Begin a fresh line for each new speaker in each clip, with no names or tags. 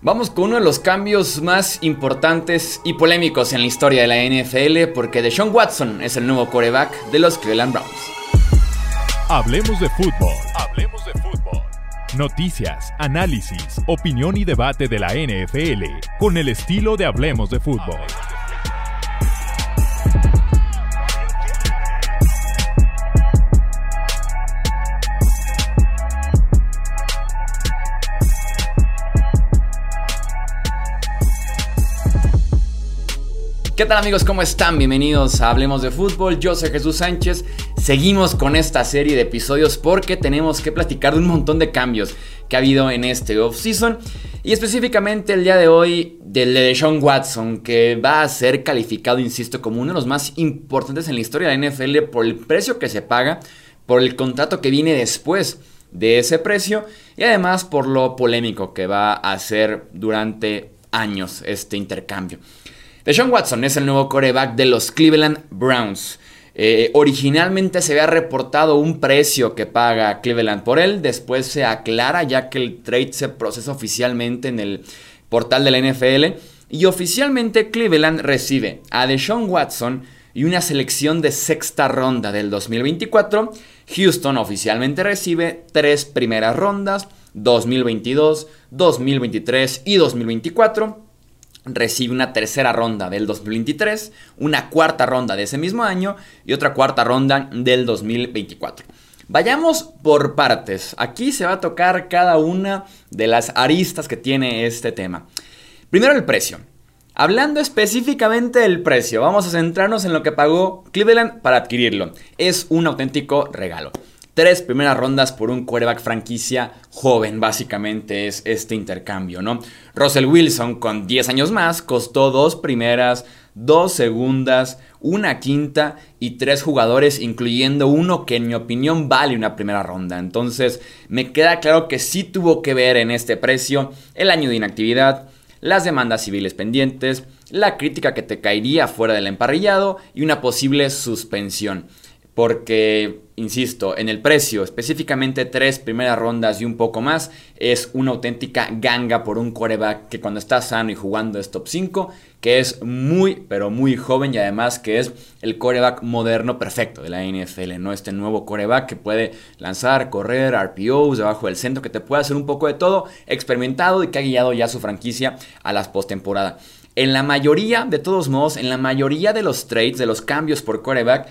Vamos con uno de los cambios más importantes y polémicos en la historia de la NFL porque Deshaun Watson es el nuevo quarterback de los Cleveland Browns.
Hablemos de fútbol. Hablemos de fútbol. Noticias, análisis, opinión y debate de la NFL con el estilo de Hablemos de fútbol.
¿Qué tal amigos? ¿Cómo están? Bienvenidos a Hablemos de Fútbol. Yo soy Jesús Sánchez. Seguimos con esta serie de episodios porque tenemos que platicar de un montón de cambios que ha habido en este off-season. Y específicamente el día de hoy del de Sean Watson, que va a ser calificado, insisto, como uno de los más importantes en la historia de la NFL por el precio que se paga, por el contrato que viene después de ese precio y además por lo polémico que va a ser durante años este intercambio. Deshaun Watson es el nuevo coreback de los Cleveland Browns. Eh, originalmente se había reportado un precio que paga Cleveland por él, después se aclara ya que el trade se procesa oficialmente en el portal de la NFL y oficialmente Cleveland recibe a Deshaun Watson y una selección de sexta ronda del 2024. Houston oficialmente recibe tres primeras rondas, 2022, 2023 y 2024 recibe una tercera ronda del 2023, una cuarta ronda de ese mismo año y otra cuarta ronda del 2024. Vayamos por partes. Aquí se va a tocar cada una de las aristas que tiene este tema. Primero el precio. Hablando específicamente del precio, vamos a centrarnos en lo que pagó Cleveland para adquirirlo. Es un auténtico regalo tres primeras rondas por un quarterback franquicia joven, básicamente es este intercambio, ¿no? Russell Wilson con 10 años más costó dos primeras, dos segundas, una quinta y tres jugadores, incluyendo uno que en mi opinión vale una primera ronda. Entonces me queda claro que sí tuvo que ver en este precio el año de inactividad, las demandas civiles pendientes, la crítica que te caería fuera del emparrillado y una posible suspensión porque, insisto, en el precio, específicamente tres primeras rondas y un poco más, es una auténtica ganga por un coreback que cuando está sano y jugando es top 5, que es muy, pero muy joven y además que es el coreback moderno perfecto de la NFL, ¿no? Este nuevo coreback que puede lanzar, correr, RPOs debajo del centro, que te puede hacer un poco de todo, experimentado y que ha guiado ya su franquicia a las postemporada. En la mayoría, de todos modos, en la mayoría de los trades, de los cambios por coreback,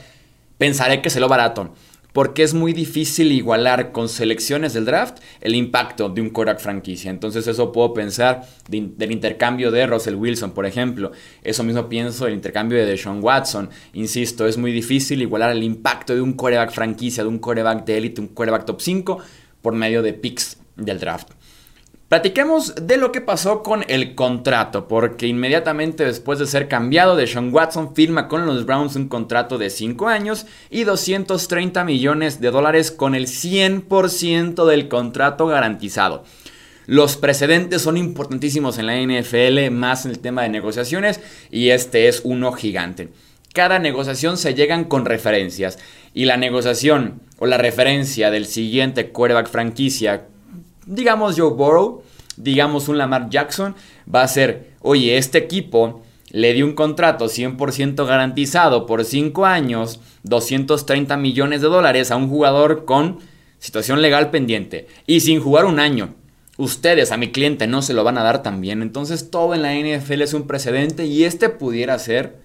pensaré que se lo barato. Porque es muy difícil igualar con selecciones del draft el impacto de un Korak franquicia. Entonces, eso puedo pensar del intercambio de Russell Wilson, por ejemplo. Eso mismo pienso del intercambio de Deshaun Watson. Insisto, es muy difícil igualar el impacto de un coreback franquicia, de un coreback de élite, un coreback top 5 por medio de picks del draft. Platiquemos de lo que pasó con el contrato, porque inmediatamente después de ser cambiado, de Sean Watson firma con los Browns un contrato de 5 años y 230 millones de dólares con el 100% del contrato garantizado. Los precedentes son importantísimos en la NFL, más en el tema de negociaciones, y este es uno gigante. Cada negociación se llegan con referencias, y la negociación o la referencia del siguiente quarterback franquicia digamos Joe Burrow, digamos un Lamar Jackson, va a ser, oye, este equipo le dio un contrato 100% garantizado por 5 años, 230 millones de dólares a un jugador con situación legal pendiente y sin jugar un año. Ustedes a mi cliente no se lo van a dar también. Entonces todo en la NFL es un precedente y este pudiera ser,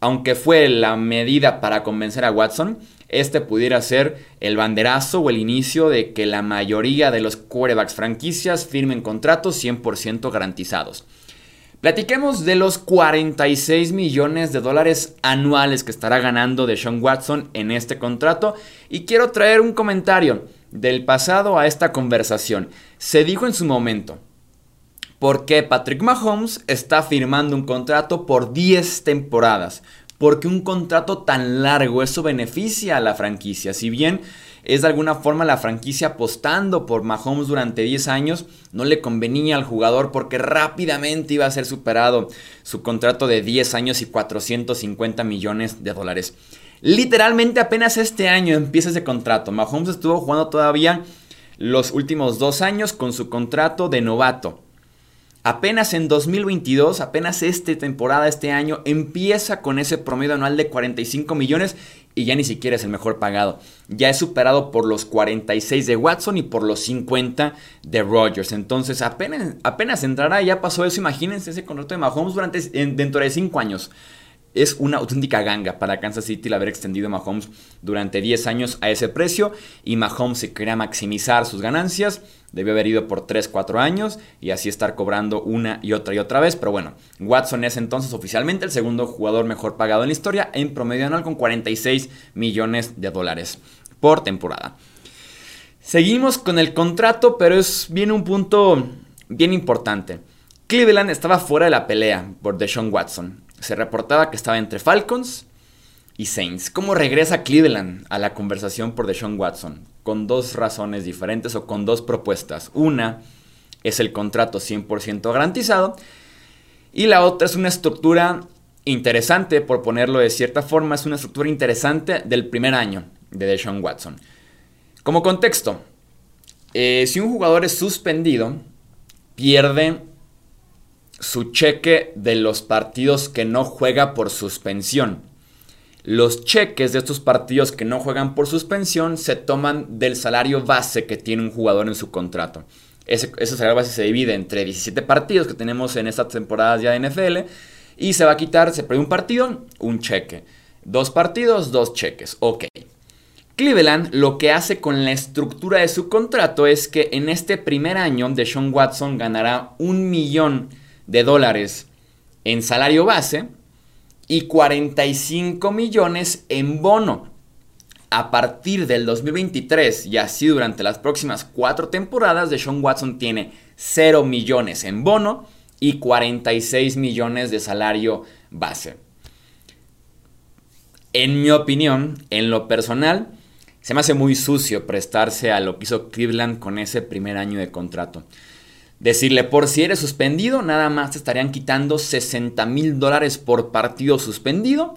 aunque fue la medida para convencer a Watson, este pudiera ser el banderazo o el inicio de que la mayoría de los quarterbacks franquicias firmen contratos 100% garantizados. Platiquemos de los 46 millones de dólares anuales que estará ganando de Sean Watson en este contrato y quiero traer un comentario del pasado a esta conversación. Se dijo en su momento, ¿por qué Patrick Mahomes está firmando un contrato por 10 temporadas? Porque un contrato tan largo, eso beneficia a la franquicia. Si bien es de alguna forma la franquicia apostando por Mahomes durante 10 años, no le convenía al jugador porque rápidamente iba a ser superado su contrato de 10 años y 450 millones de dólares. Literalmente apenas este año empieza ese contrato. Mahomes estuvo jugando todavía los últimos dos años con su contrato de novato. Apenas en 2022, apenas esta temporada, este año, empieza con ese promedio anual de 45 millones y ya ni siquiera es el mejor pagado. Ya es superado por los 46 de Watson y por los 50 de Rogers. Entonces apenas, apenas entrará, ya pasó eso. Imagínense ese contrato de Mahomes durante, dentro de 5 años. Es una auténtica ganga para Kansas City el haber extendido a Mahomes durante 10 años a ese precio y Mahomes se quería maximizar sus ganancias, debió haber ido por 3, 4 años y así estar cobrando una y otra y otra vez, pero bueno, Watson es entonces oficialmente el segundo jugador mejor pagado en la historia en promedio anual con 46 millones de dólares por temporada. Seguimos con el contrato, pero es viene un punto bien importante. Cleveland estaba fuera de la pelea por Deshaun Watson se reportaba que estaba entre Falcons y Saints. ¿Cómo regresa Cleveland a la conversación por Deshaun Watson? Con dos razones diferentes o con dos propuestas. Una es el contrato 100% garantizado y la otra es una estructura interesante, por ponerlo de cierta forma, es una estructura interesante del primer año de Deshaun Watson. Como contexto, eh, si un jugador es suspendido, pierde su cheque de los partidos que no juega por suspensión. Los cheques de estos partidos que no juegan por suspensión se toman del salario base que tiene un jugador en su contrato. Ese, salario base se divide entre 17 partidos que tenemos en estas temporadas ya de NFL y se va a quitar, se pone un partido, un cheque. Dos partidos, dos cheques. Ok. Cleveland lo que hace con la estructura de su contrato es que en este primer año de Sean Watson ganará un millón de dólares en salario base y 45 millones en bono. A partir del 2023 y así durante las próximas cuatro temporadas, de Sean Watson tiene 0 millones en bono y 46 millones de salario base. En mi opinión, en lo personal, se me hace muy sucio prestarse a lo que hizo Cleveland con ese primer año de contrato. Decirle, por si eres suspendido, nada más te estarían quitando 60 mil dólares por partido suspendido,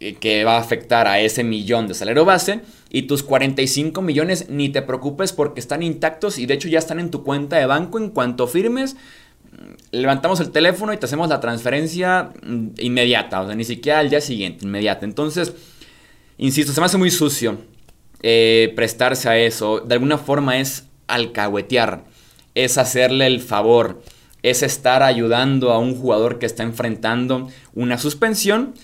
eh, que va a afectar a ese millón de salario base. Y tus 45 millones, ni te preocupes porque están intactos y de hecho ya están en tu cuenta de banco. En cuanto firmes, mm, levantamos el teléfono y te hacemos la transferencia mm, inmediata, o sea, ni siquiera al día siguiente, inmediata. Entonces, insisto, se me hace muy sucio eh, prestarse a eso. De alguna forma es alcahuetear es hacerle el favor, es estar ayudando a un jugador que está enfrentando una suspensión.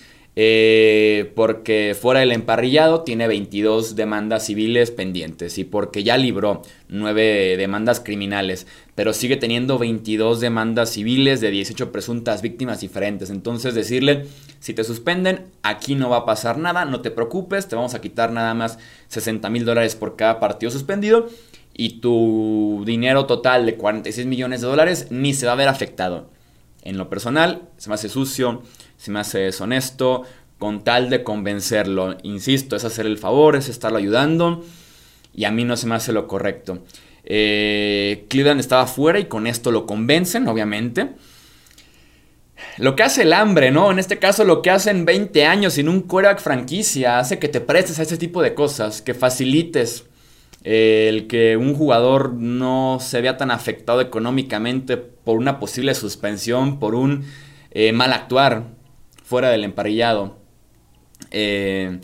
Eh, porque fuera del emparrillado tiene 22 demandas civiles pendientes y porque ya libró 9 demandas criminales, pero sigue teniendo 22 demandas civiles de 18 presuntas víctimas diferentes. Entonces decirle, si te suspenden, aquí no va a pasar nada, no te preocupes, te vamos a quitar nada más 60 mil dólares por cada partido suspendido y tu dinero total de 46 millones de dólares ni se va a ver afectado. En lo personal, se me hace sucio, se me hace deshonesto, con tal de convencerlo. Insisto, es hacer el favor, es estarlo ayudando y a mí no se me hace lo correcto. Eh, Cleveland estaba fuera y con esto lo convencen, obviamente. Lo que hace el hambre, ¿no? En este caso, lo que hacen 20 años sin un quarterback franquicia hace que te prestes a ese tipo de cosas, que facilites el que un jugador no se vea tan afectado económicamente por una posible suspensión, por un eh, mal actuar fuera del emparillado. Eh,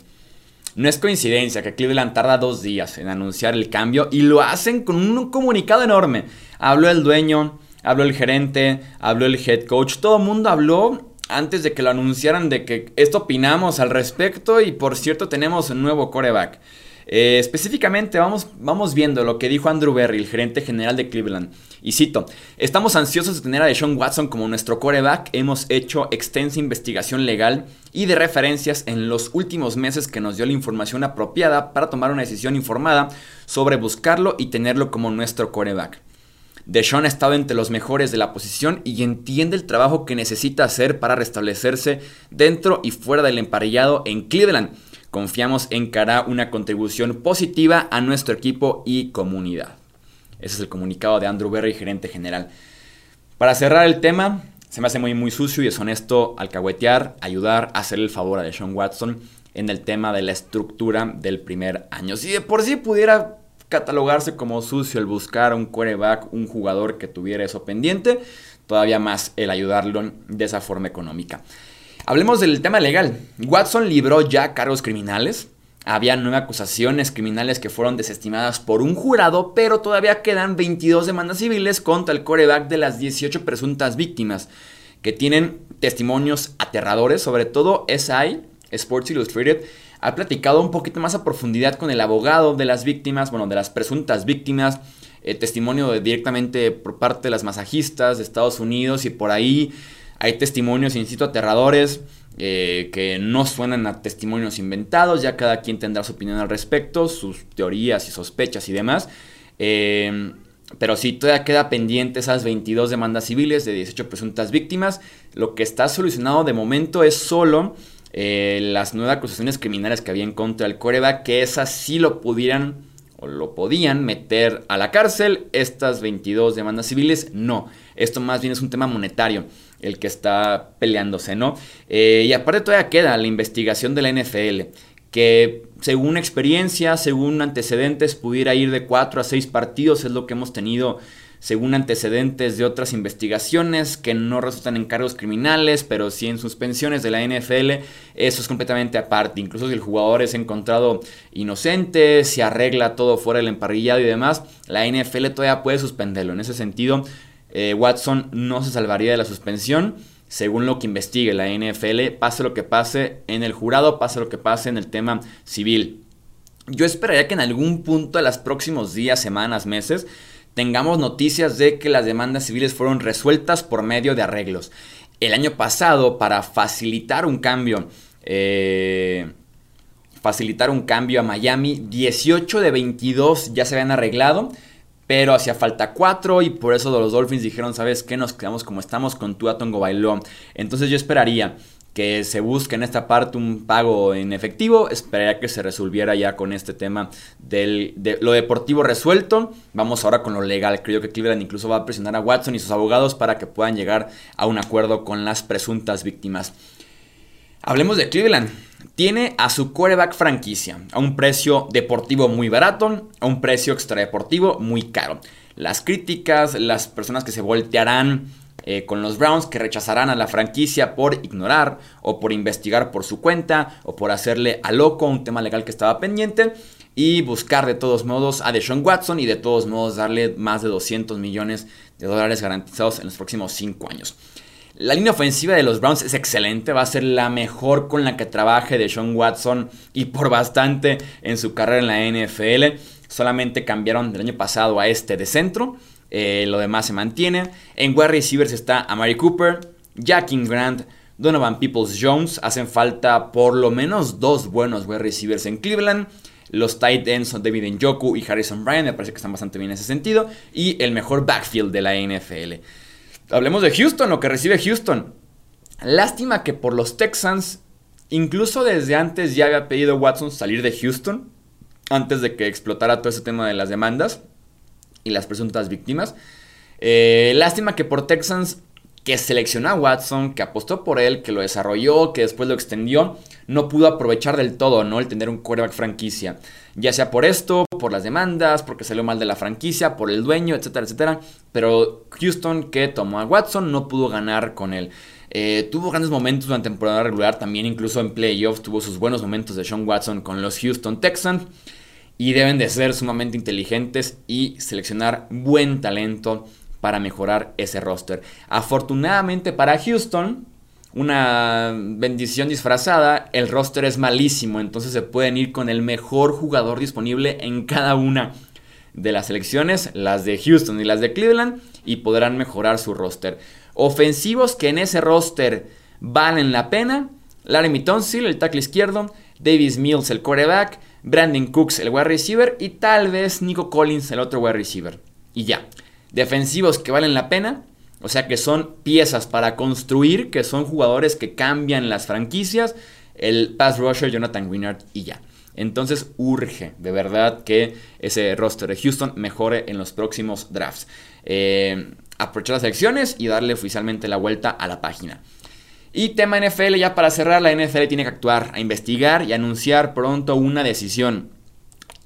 no es coincidencia que Cleveland tarda dos días en anunciar el cambio y lo hacen con un comunicado enorme. Habló el dueño, habló el gerente, habló el head coach, todo el mundo habló antes de que lo anunciaran de que esto opinamos al respecto y por cierto tenemos un nuevo coreback. Eh, específicamente vamos, vamos viendo lo que dijo Andrew Berry, el gerente general de Cleveland. Y cito, estamos ansiosos de tener a Deshaun Watson como nuestro coreback. Hemos hecho extensa investigación legal y de referencias en los últimos meses que nos dio la información apropiada para tomar una decisión informada sobre buscarlo y tenerlo como nuestro coreback. Deshaun ha estado entre los mejores de la posición y entiende el trabajo que necesita hacer para restablecerse dentro y fuera del emparellado en Cleveland Confiamos en que hará una contribución positiva a nuestro equipo y comunidad. Ese es el comunicado de Andrew Berry, gerente general. Para cerrar el tema, se me hace muy, muy sucio y deshonesto alcahuetear, ayudar, a hacer el favor a Deshaun Watson en el tema de la estructura del primer año. Si de por sí pudiera catalogarse como sucio el buscar un quarterback, un jugador que tuviera eso pendiente, todavía más el ayudarlo de esa forma económica. Hablemos del tema legal. Watson libró ya cargos criminales. Había nueve acusaciones criminales que fueron desestimadas por un jurado, pero todavía quedan 22 demandas civiles contra el coreback de las 18 presuntas víctimas, que tienen testimonios aterradores, sobre todo SI, Sports Illustrated, ha platicado un poquito más a profundidad con el abogado de las víctimas, bueno, de las presuntas víctimas, eh, testimonio directamente por parte de las masajistas de Estados Unidos y por ahí hay testimonios, insisto, aterradores. Eh, que no suenan a testimonios inventados, ya cada quien tendrá su opinión al respecto, sus teorías y sospechas y demás. Eh, pero sí, todavía queda pendiente esas 22 demandas civiles de 18 presuntas víctimas. Lo que está solucionado de momento es solo eh, las nuevas acusaciones criminales que había en contra del coreback, que esas sí lo pudieran o lo podían meter a la cárcel. Estas 22 demandas civiles no. Esto más bien es un tema monetario el que está peleándose, ¿no? Eh, y aparte todavía queda la investigación de la NFL, que según experiencia, según antecedentes, pudiera ir de 4 a 6 partidos, es lo que hemos tenido según antecedentes de otras investigaciones que no resultan en cargos criminales, pero sí en suspensiones de la NFL, eso es completamente aparte. Incluso si el jugador es encontrado inocente, si arregla todo fuera del emparrillado y demás, la NFL todavía puede suspenderlo. En ese sentido, eh, Watson no se salvaría de la suspensión. Según lo que investigue la NFL, pase lo que pase en el jurado, pase lo que pase en el tema civil. Yo esperaría que en algún punto de los próximos días, semanas, meses, tengamos noticias de que las demandas civiles fueron resueltas por medio de arreglos. El año pasado, para facilitar un cambio, eh, facilitar un cambio a Miami, 18 de 22 ya se habían arreglado. Pero hacía falta cuatro y por eso los Dolphins dijeron, ¿sabes qué? Nos quedamos como estamos con Tua Tongo Bailó. Entonces yo esperaría que se busque en esta parte un pago en efectivo. Esperaría que se resolviera ya con este tema de lo deportivo resuelto. Vamos ahora con lo legal. Creo que Cleveland incluso va a presionar a Watson y sus abogados para que puedan llegar a un acuerdo con las presuntas víctimas. Hablemos de Cleveland tiene a su quarterback franquicia a un precio deportivo muy barato, a un precio extradeportivo muy caro. Las críticas, las personas que se voltearán eh, con los Browns, que rechazarán a la franquicia por ignorar o por investigar por su cuenta o por hacerle a loco un tema legal que estaba pendiente y buscar de todos modos a Deshaun Watson y de todos modos darle más de 200 millones de dólares garantizados en los próximos 5 años. La línea ofensiva de los Browns es excelente, va a ser la mejor con la que trabaje de Sean Watson y por bastante en su carrera en la NFL. Solamente cambiaron del año pasado a este de centro, eh, lo demás se mantiene. En wide receivers está Amari Cooper, Jackie Grant, Donovan Peoples Jones. Hacen falta por lo menos dos buenos wide receivers en Cleveland. Los tight ends son David Njoku y Harrison Bryan, me parece que están bastante bien en ese sentido. Y el mejor backfield de la NFL. Hablemos de Houston, lo que recibe Houston. Lástima que por los Texans, incluso desde antes ya había pedido Watson salir de Houston, antes de que explotara todo ese tema de las demandas y las presuntas víctimas. Eh, lástima que por Texans, que seleccionó a Watson, que apostó por él, que lo desarrolló, que después lo extendió, no pudo aprovechar del todo, ¿no? El tener un quarterback franquicia. Ya sea por esto, por las demandas, porque salió mal de la franquicia, por el dueño, etcétera, etcétera. Pero Houston, que tomó a Watson, no pudo ganar con él. Eh, tuvo grandes momentos durante temporada regular, también incluso en playoffs tuvo sus buenos momentos de Sean Watson con los Houston Texans. Y deben de ser sumamente inteligentes y seleccionar buen talento para mejorar ese roster. Afortunadamente para Houston, una bendición disfrazada, el roster es malísimo, entonces se pueden ir con el mejor jugador disponible en cada una de las selecciones, las de Houston y las de Cleveland, y podrán mejorar su roster. Ofensivos que en ese roster valen la pena, Larry Tonsil, el tackle izquierdo, Davis Mills, el quarterback, Brandon Cooks, el wide receiver, y tal vez Nico Collins, el otro wide receiver. Y ya. Defensivos que valen la pena, o sea que son piezas para construir, que son jugadores que cambian las franquicias. El pass rusher Jonathan Winard y ya. Entonces urge de verdad que ese roster de Houston mejore en los próximos drafts. Eh, aprovechar las elecciones y darle oficialmente la vuelta a la página. Y tema NFL, ya para cerrar, la NFL tiene que actuar, a investigar y anunciar pronto una decisión.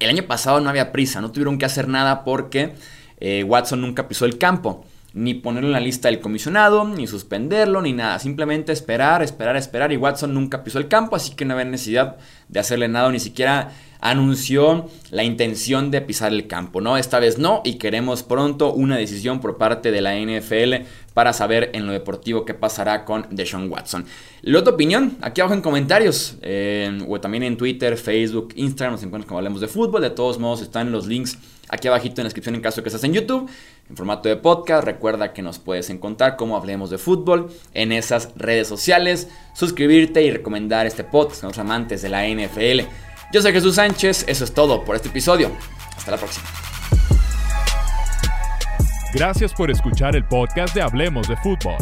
El año pasado no había prisa, no tuvieron que hacer nada porque eh, Watson nunca pisó el campo. Ni ponerlo en la lista del comisionado, ni suspenderlo, ni nada. Simplemente esperar, esperar, esperar. Y Watson nunca pisó el campo, así que no había necesidad de hacerle nada, ni siquiera anunció la intención de pisar el campo, ¿no? Esta vez no y queremos pronto una decisión por parte de la NFL para saber en lo deportivo qué pasará con Deshaun Watson. La otra opinión, aquí abajo en comentarios, o también en Twitter, Facebook, Instagram, nos encuentran como hablemos de fútbol, de todos modos están los links aquí abajito en la descripción en caso que estés en YouTube, en formato de podcast, recuerda que nos puedes encontrar como hablemos de fútbol en esas redes sociales, suscribirte y recomendar este podcast a los amantes de la NFL. Yo soy Jesús Sánchez, eso es todo por este episodio. Hasta la próxima.
Gracias por escuchar el podcast de Hablemos de Fútbol.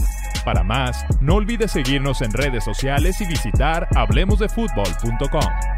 Para más, no olvides seguirnos en redes sociales y visitar hablemosdefutbol.com.